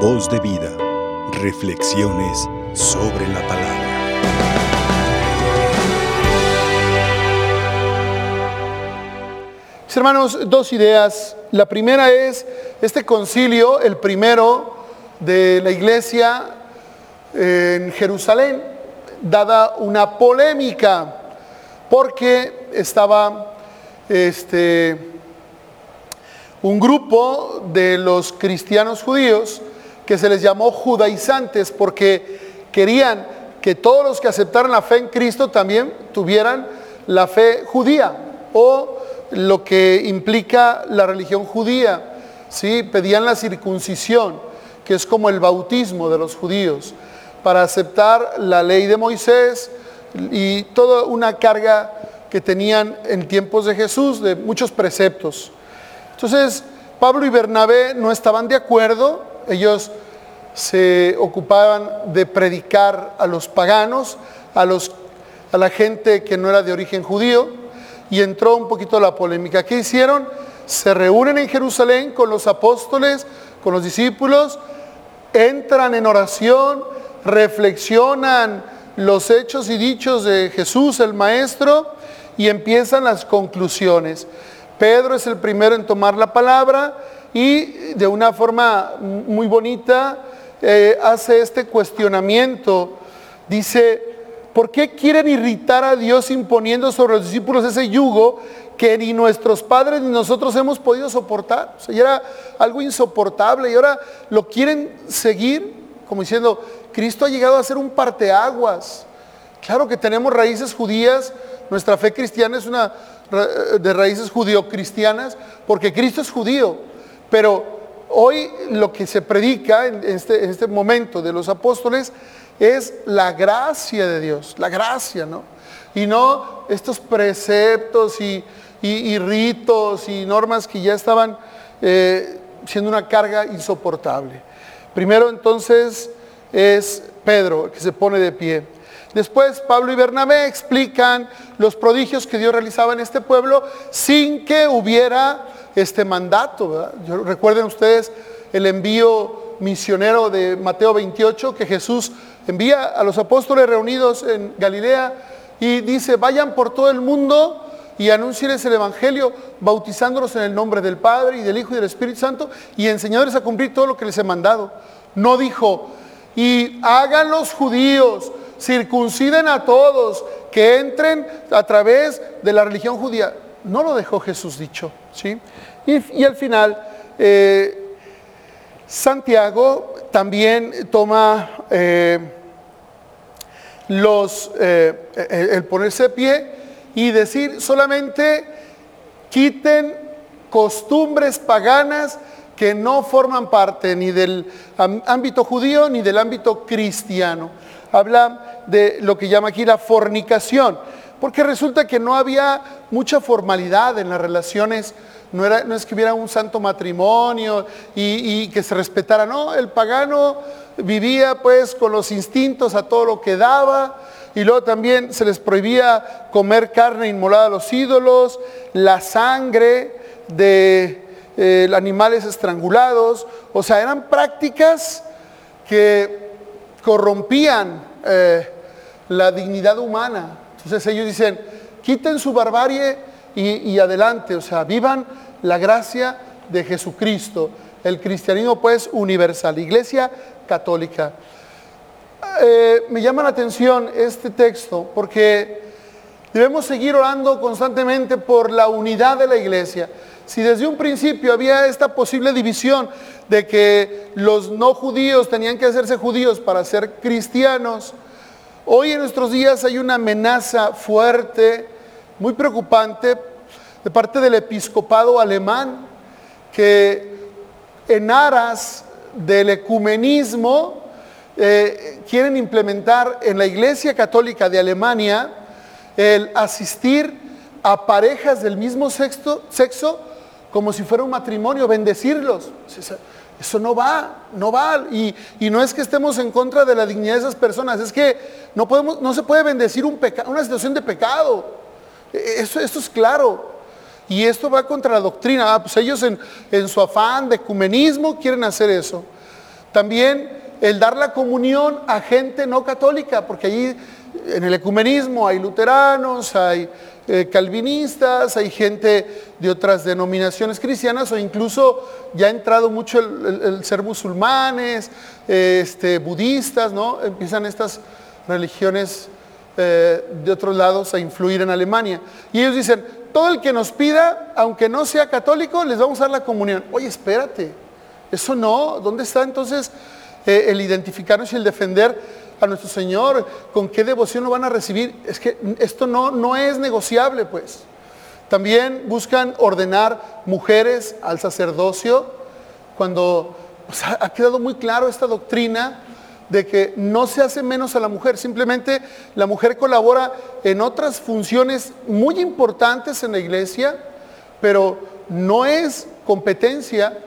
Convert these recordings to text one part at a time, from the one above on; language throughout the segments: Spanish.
Voz de vida. Reflexiones sobre la palabra. Hermanos, dos ideas. La primera es este concilio, el primero de la iglesia en Jerusalén, dada una polémica, porque estaba este, un grupo de los cristianos judíos que se les llamó judaizantes porque querían que todos los que aceptaran la fe en Cristo también tuvieran la fe judía o lo que implica la religión judía. ¿sí? Pedían la circuncisión, que es como el bautismo de los judíos, para aceptar la ley de Moisés y toda una carga que tenían en tiempos de Jesús de muchos preceptos. Entonces, Pablo y Bernabé no estaban de acuerdo, ellos se ocupaban de predicar a los paganos, a, los, a la gente que no era de origen judío, y entró un poquito la polémica. ¿Qué hicieron? Se reúnen en Jerusalén con los apóstoles, con los discípulos, entran en oración, reflexionan los hechos y dichos de Jesús, el Maestro, y empiezan las conclusiones. Pedro es el primero en tomar la palabra y de una forma muy bonita eh, hace este cuestionamiento. Dice, ¿por qué quieren irritar a Dios imponiendo sobre los discípulos ese yugo que ni nuestros padres ni nosotros hemos podido soportar? O sea, ya era algo insoportable y ahora lo quieren seguir como diciendo, Cristo ha llegado a ser un parteaguas. Claro que tenemos raíces judías, nuestra fe cristiana es una de raíces judío-cristianas, porque Cristo es judío, pero hoy lo que se predica en este, en este momento de los apóstoles es la gracia de Dios, la gracia, ¿no? Y no estos preceptos y, ritos y normas que ya estaban eh, siendo una carga insoportable. Primero entonces es Pedro que se pone de pie. Después Pablo y Bernabé explican los prodigios que Dios realizaba en este pueblo sin que hubiera este mandato. recuerden ustedes el envío misionero de Mateo 28 que Jesús envía a los apóstoles reunidos en Galilea y dice, vayan por todo el mundo y anuncien el Evangelio, bautizándolos en el nombre del Padre y del Hijo y del Espíritu Santo y enseñándoles a cumplir todo lo que les he mandado. No dijo, y hagan los judíos circunciden a todos, que entren a través de la religión judía. No lo dejó Jesús dicho, ¿sí? Y, al final, eh, Santiago también toma eh, eh, el ponerse de pie y decir solamente quiten costumbres paganas que no forman parte ni del ámbito judío ni del ámbito cristiano habla de lo que llama aquí la fornicación, porque resulta que no había mucha formalidad en las relaciones, no, era, es que hubiera un santo matrimonio y, y que se respetara, no, el pagano vivía pues con los instintos a todo lo que daba, y luego también se les prohibía comer carne inmolada a los ídolos, la sangre de eh, animales estrangulados, o sea, eran prácticas que corrompían eh, la dignidad humana. Entonces ellos dicen, quiten su barbarie y, adelante, o sea, vivan la gracia de Jesucristo. El cristianismo pues universal, iglesia católica. Eh, me llama la atención este texto porque debemos seguir orando constantemente por la unidad de la iglesia. Si desde un principio había esta posible división de que los no judíos tenían que hacerse judíos para ser cristianos, hoy en nuestros días hay una amenaza fuerte, muy preocupante, de parte del episcopado alemán, que en aras del ecumenismo eh, quieren implementar en la Iglesia Católica de Alemania el asistir a parejas del mismo sexo, sexo como si fuera un matrimonio, bendecirlos. Eso no va, no va. Y, no es que estemos en contra de la dignidad de esas personas, es que no, podemos, no se puede bendecir un una situación de pecado. E, eso, esto es claro. Y esto va contra la doctrina. Ah, pues ellos en, en su afán de ecumenismo quieren hacer eso. También el dar la comunión a gente no católica, porque allí en el ecumenismo hay luteranos, hay eh, calvinistas, hay gente de otras denominaciones cristianas o incluso ya ha entrado mucho el, ser musulmanes, este, budistas, ¿no? Empiezan estas religiones eh, de otros lados a influir en Alemania. Y ellos dicen, todo el que nos pida, aunque no sea católico, les vamos a dar la comunión. Oye, espérate, eso no, ¿dónde está entonces eh, el identificarnos y el defender? A nuestro Señor, con qué devoción lo van a recibir. Es que esto no, no es negociable, pues. También buscan ordenar mujeres al sacerdocio, cuando ha quedado muy claro esta doctrina de que no se hace menos a la mujer, simplemente la mujer colabora en otras funciones muy importantes en la iglesia, pero no es competencia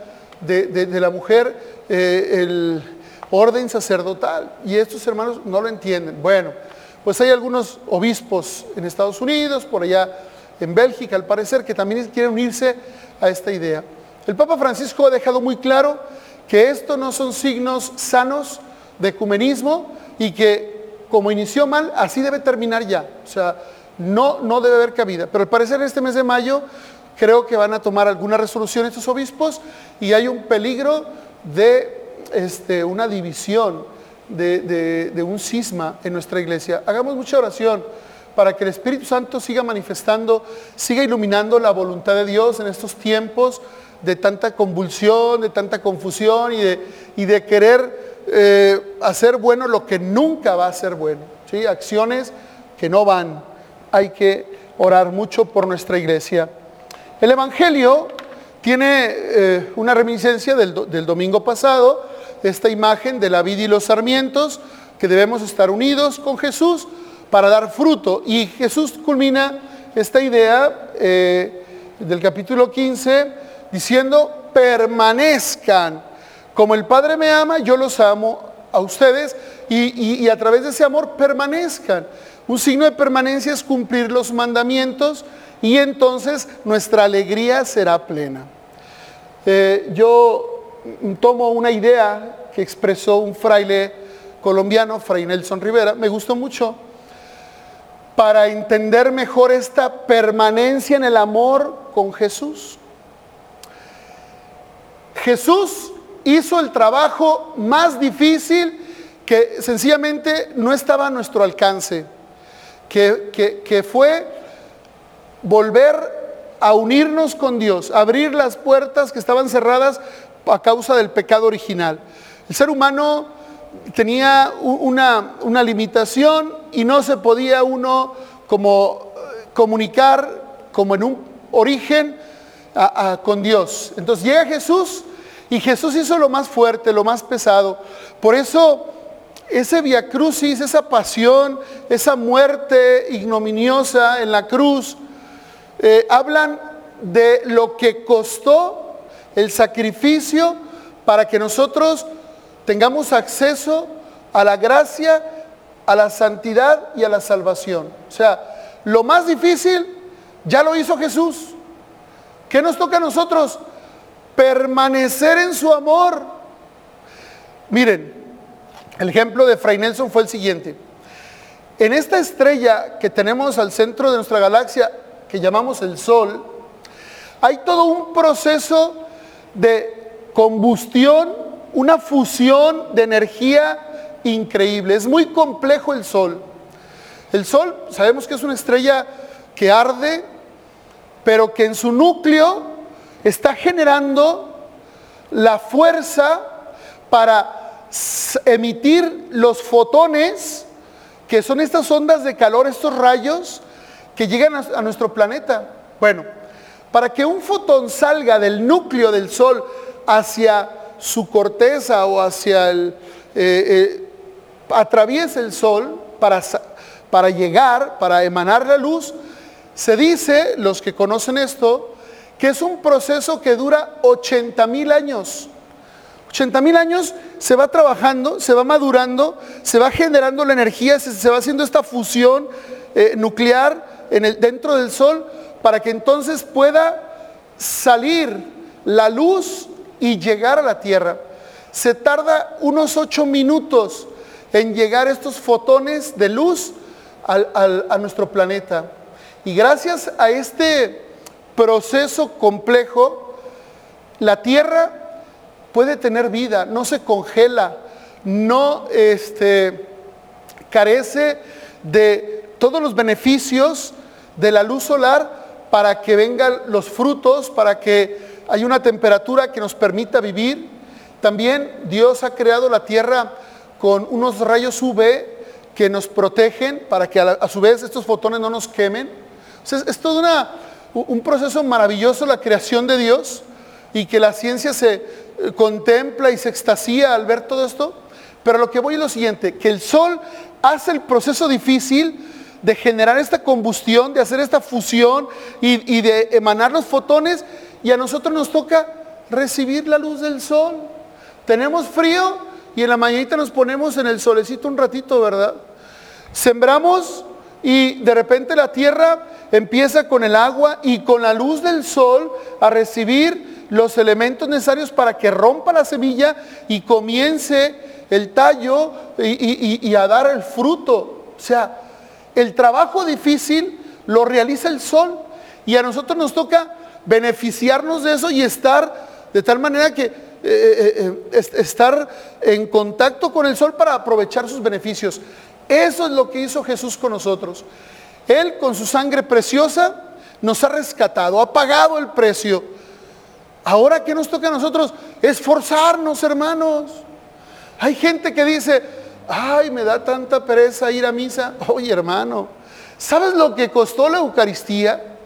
de, la mujer eh, el orden sacerdotal. Y estos hermanos no lo entienden. Bueno, pues hay algunos obispos en Estados Unidos, por allá en Bélgica, al parecer, que también quieren unirse a esta idea. El Papa Francisco ha dejado muy claro que esto no son signos sanos de ecumenismo y que como inició mal, así debe terminar ya. O sea, no, no debe haber cabida. Pero al parecer este mes de mayo creo que van a tomar alguna resolución estos obispos y hay un peligro de este, una división, de, un cisma en nuestra iglesia. Hagamos mucha oración para que el Espíritu Santo siga manifestando, siga iluminando la voluntad de Dios en estos tiempos de tanta convulsión, de tanta confusión y de, querer eh, hacer bueno lo que nunca va a ser bueno. ¿sí? Acciones que no van. Hay que orar mucho por nuestra iglesia. El Evangelio tiene eh, una reminiscencia del domingo pasado, esta imagen de la vida y los sarmientos, que debemos estar unidos con Jesús para dar fruto. Y Jesús culmina esta idea eh, del capítulo 15 diciendo, permanezcan. Como el Padre me ama, yo los amo a ustedes y, a través de ese amor permanezcan. Un signo de permanencia es cumplir los mandamientos y entonces nuestra alegría será plena. Eh, yo tomo una idea que expresó un fraile colombiano, Fray Nelson Rivera, me gustó mucho, para entender mejor esta permanencia en el amor con Jesús. Jesús hizo el trabajo más difícil que sencillamente no estaba a nuestro alcance, que, que fue volver a unirnos con Dios, abrir las puertas que estaban cerradas a causa del pecado original. El ser humano tenía una, limitación y no se podía uno como eh, comunicar como en un origen con Dios. Entonces llega Jesús y Jesús hizo lo más fuerte, lo más pesado. Por eso ese via crucis, esa pasión, esa muerte ignominiosa en la cruz, eh, hablan de lo que costó el sacrificio para que nosotros tengamos acceso a la gracia, a la santidad y a la salvación. O sea, lo más difícil ya lo hizo Jesús. ¿Qué nos toca a nosotros? Permanecer en su amor. Miren, el ejemplo de Fray Nelson fue el siguiente. En esta estrella que tenemos al centro de nuestra galaxia, que llamamos el Sol, hay todo un proceso de combustión, una fusión de energía increíble. Es muy complejo el Sol. El Sol sabemos que es una estrella que arde, pero que en su núcleo está generando la fuerza para emitir los fotones, que son estas ondas de calor, estos rayos que llegan a, nuestro planeta. Bueno, para que un fotón salga del núcleo del Sol hacia su corteza o hacia el... Eh, eh, atraviese el Sol para, para llegar, para emanar la luz, se dice, los que conocen esto, que es un proceso que dura 80 mil años. 80 mil años se va trabajando, se va madurando, se va generando la energía, se, va haciendo esta fusión eh, nuclear en el, dentro del Sol para que entonces pueda salir la luz y llegar a la tierra. se tarda unos ocho minutos en llegar estos fotones de luz a nuestro planeta. Y gracias a este proceso complejo, la Tierra puede tener vida, no se congela, no este, carece de todos los beneficios de la luz solar para que vengan los frutos, para que haya una temperatura que nos permita vivir. También Dios ha creado la tierra con unos rayos UV que nos protegen para que a, su vez estos fotones no nos quemen. es todo un proceso maravilloso la creación de Dios y que la ciencia se eh, contempla y se extasía al ver todo esto. Pero lo que voy es lo siguiente, que el sol hace el proceso difícil de generar esta combustión, de hacer esta fusión y, y, de emanar los fotones y a nosotros nos toca recibir la luz del sol. Tenemos frío y en la mañanita nos ponemos en el solecito un ratito, ¿verdad? Sembramos y de repente la tierra empieza con el agua y con la luz del sol a recibir los elementos necesarios para que rompa la semilla y comience el tallo y, a dar el fruto. O sea, el trabajo difícil lo realiza el sol y a nosotros nos toca beneficiarnos de eso y estar de tal manera que eh, eh, eh, estar en contacto con el sol para aprovechar sus beneficios. Eso es lo que hizo Jesús con nosotros. Él con su sangre preciosa nos ha rescatado, ha pagado el precio. Ahora que nos toca a nosotros esforzarnos, hermanos. Hay gente que dice, ay, me da tanta pereza ir a misa. Oye, hermano, ¿sabes lo que costó la Eucaristía?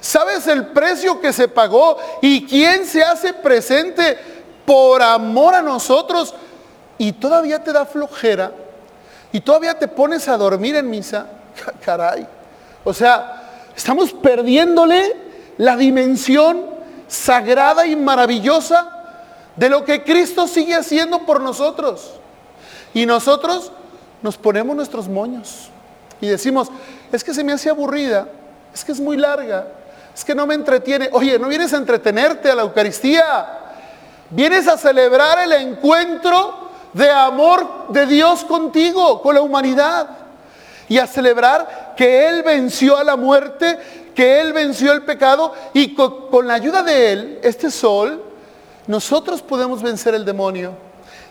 ¿Sabes el precio que se pagó y quién se hace presente por amor a nosotros? Y todavía te da flojera y todavía te pones a dormir en misa. Caray. O sea, estamos perdiéndole la dimensión sagrada y maravillosa de lo que Cristo sigue haciendo por nosotros. Y nosotros nos ponemos nuestros moños y decimos, es que se me hace aburrida, es que es muy larga, es que no me entretiene. Oye, no vienes a entretenerte a la Eucaristía, vienes a celebrar el encuentro de amor de Dios contigo, con la humanidad y a celebrar que Él venció a la muerte, que Él venció el pecado y con, la ayuda de Él, este sol, nosotros podemos vencer el demonio.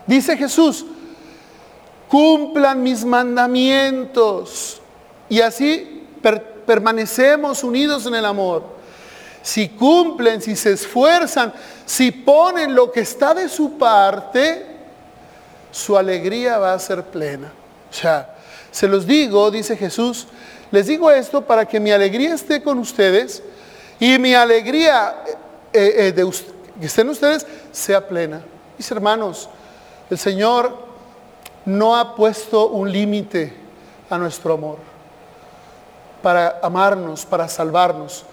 Dice Jesús, cumplan mis mandamientos y así permanecemos unidos en el amor. Si cumplen, si se esfuerzan, si ponen lo que está de su parte, su alegría va a ser plena. O sea, se los digo, dice Jesús, les digo esto para que mi alegría esté con ustedes y mi alegría eh, eh, de que estén ustedes sea plena. Mis hermanos, el Señor no ha puesto un límite a nuestro amor para amarnos, para salvarnos.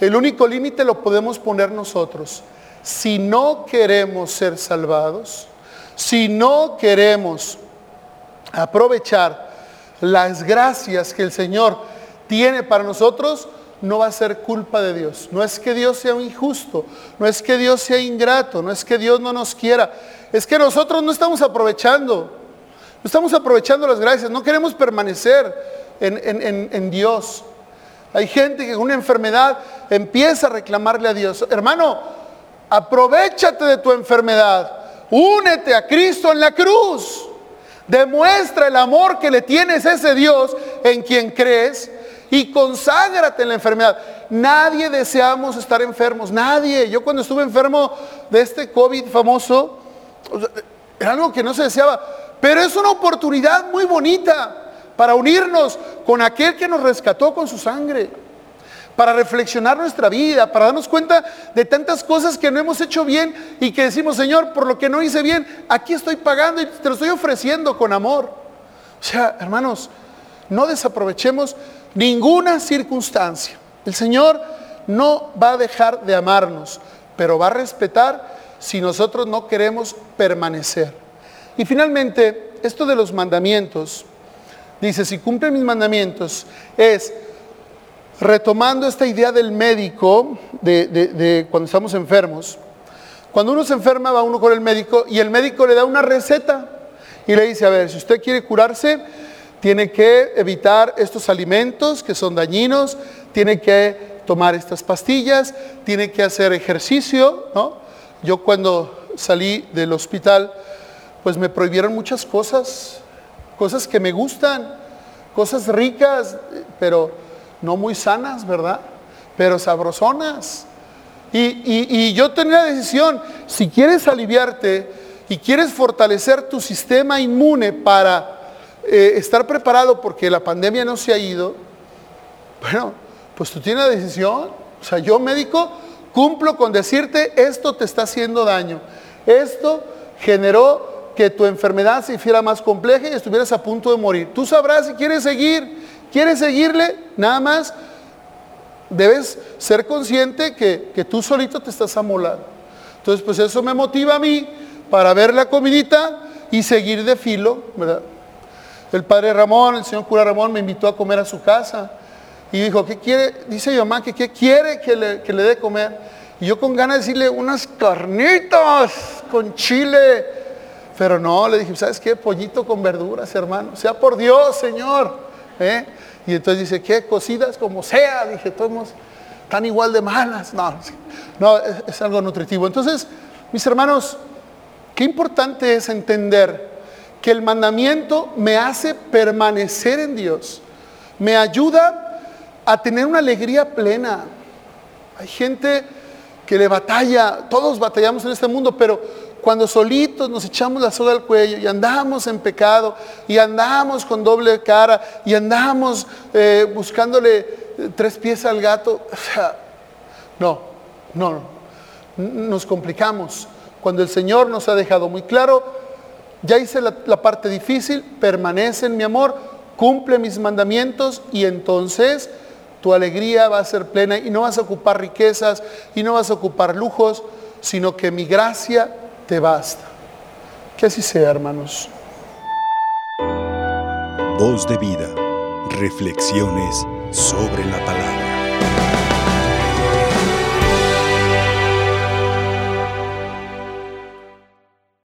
El único límite lo podemos poner nosotros. Si no queremos ser salvados, si no queremos aprovechar las gracias que el Señor tiene para nosotros, no va a ser culpa de Dios. No es que Dios sea injusto, no es que Dios sea ingrato, no es que Dios no nos quiera. Es que nosotros no estamos aprovechando, estamos aprovechando las gracias, no queremos permanecer en, en Dios. Hay gente que con una enfermedad empieza a reclamarle a Dios. Hermano, aprovechate de tu enfermedad, únete a Cristo en la cruz. Demuestra el amor que le tienes a ese Dios en quien crees y conságrate en la enfermedad. Nadie deseamos estar enfermos, nadie. Yo cuando estuve enfermo de este COVID famoso, era algo que no se deseaba, pero es una oportunidad muy bonita para unirnos con aquel que nos rescató con su sangre para reflexionar nuestra vida, para darnos cuenta de tantas cosas que no hemos hecho bien y que decimos, Señor, por lo que no hice bien, aquí estoy pagando y te lo estoy ofreciendo con amor. O sea, hermanos, no desaprovechemos ninguna circunstancia. El Señor no va a dejar de amarnos, pero va a respetar si nosotros no queremos permanecer. Y finalmente, esto de los mandamientos, dice, si cumplen mis mandamientos, es retomando esta idea del médico de, cuando estamos enfermos, Cuando uno se enferma va uno con el médico y el médico le da una receta y le dice, a ver, si usted quiere curarse, tiene que evitar estos alimentos que son dañinos, tiene que tomar estas pastillas, tiene que hacer ejercicio, ¿no? Yo cuando salí del hospital, pues me prohibieron muchas cosas, cosas que me gustan, cosas ricas, pero no muy sanas, ¿verdad? Pero sabrosonas. Y, yo tenía la decisión, si quieres aliviarte y quieres fortalecer tu sistema inmune para eh, estar preparado porque la pandemia no se ha ido, bueno, pues tú tienes la decisión. O sea, yo médico cumplo con decirte, esto te está haciendo daño. Esto generó que tu enfermedad se hiciera más compleja y estuvieras a punto de morir. Tú sabrás si quieres seguir, quieres seguirle, nada más debes ser consciente que, que tú solito te estás amolando. Entonces, pues eso me motiva a mí para ver la comidita y seguir de filo, ¿verdad? El padre Ramón, el señor cura Ramón, me invitó a comer a su casa y dijo, ¿qué quiere? Dice mi mamá que qué quiere que le, que le dé comer. Y yo con ganas de decirle unas carnitas con chile. Pero no, le dije, ¿sabes qué? Pollito con verduras, hermano. Sea por Dios, Señor. ¿eh? Y entonces dice, ¿qué? Cocidas como sea. Dije, todos están igual de malas. No, no es, algo nutritivo. Entonces, mis hermanos, qué importante es entender que el mandamiento me hace permanecer en Dios. Me ayuda a tener una alegría plena. Hay gente que le batalla, todos batallamos en este mundo, pero cuando solitos nos echamos la soga al cuello y andamos en pecado y andamos con doble cara y andamos eh, buscándole eh, tres pies al gato, no, no, no, nos complicamos. Cuando el Señor nos ha dejado muy claro, ya hice la, la parte difícil, permanece en mi amor, cumple mis mandamientos y entonces tu alegría va a ser plena y no vas a ocupar riquezas y no vas a ocupar lujos, sino que mi gracia te basta. Que así sea, hermanos. Voz de vida. Reflexiones sobre la palabra.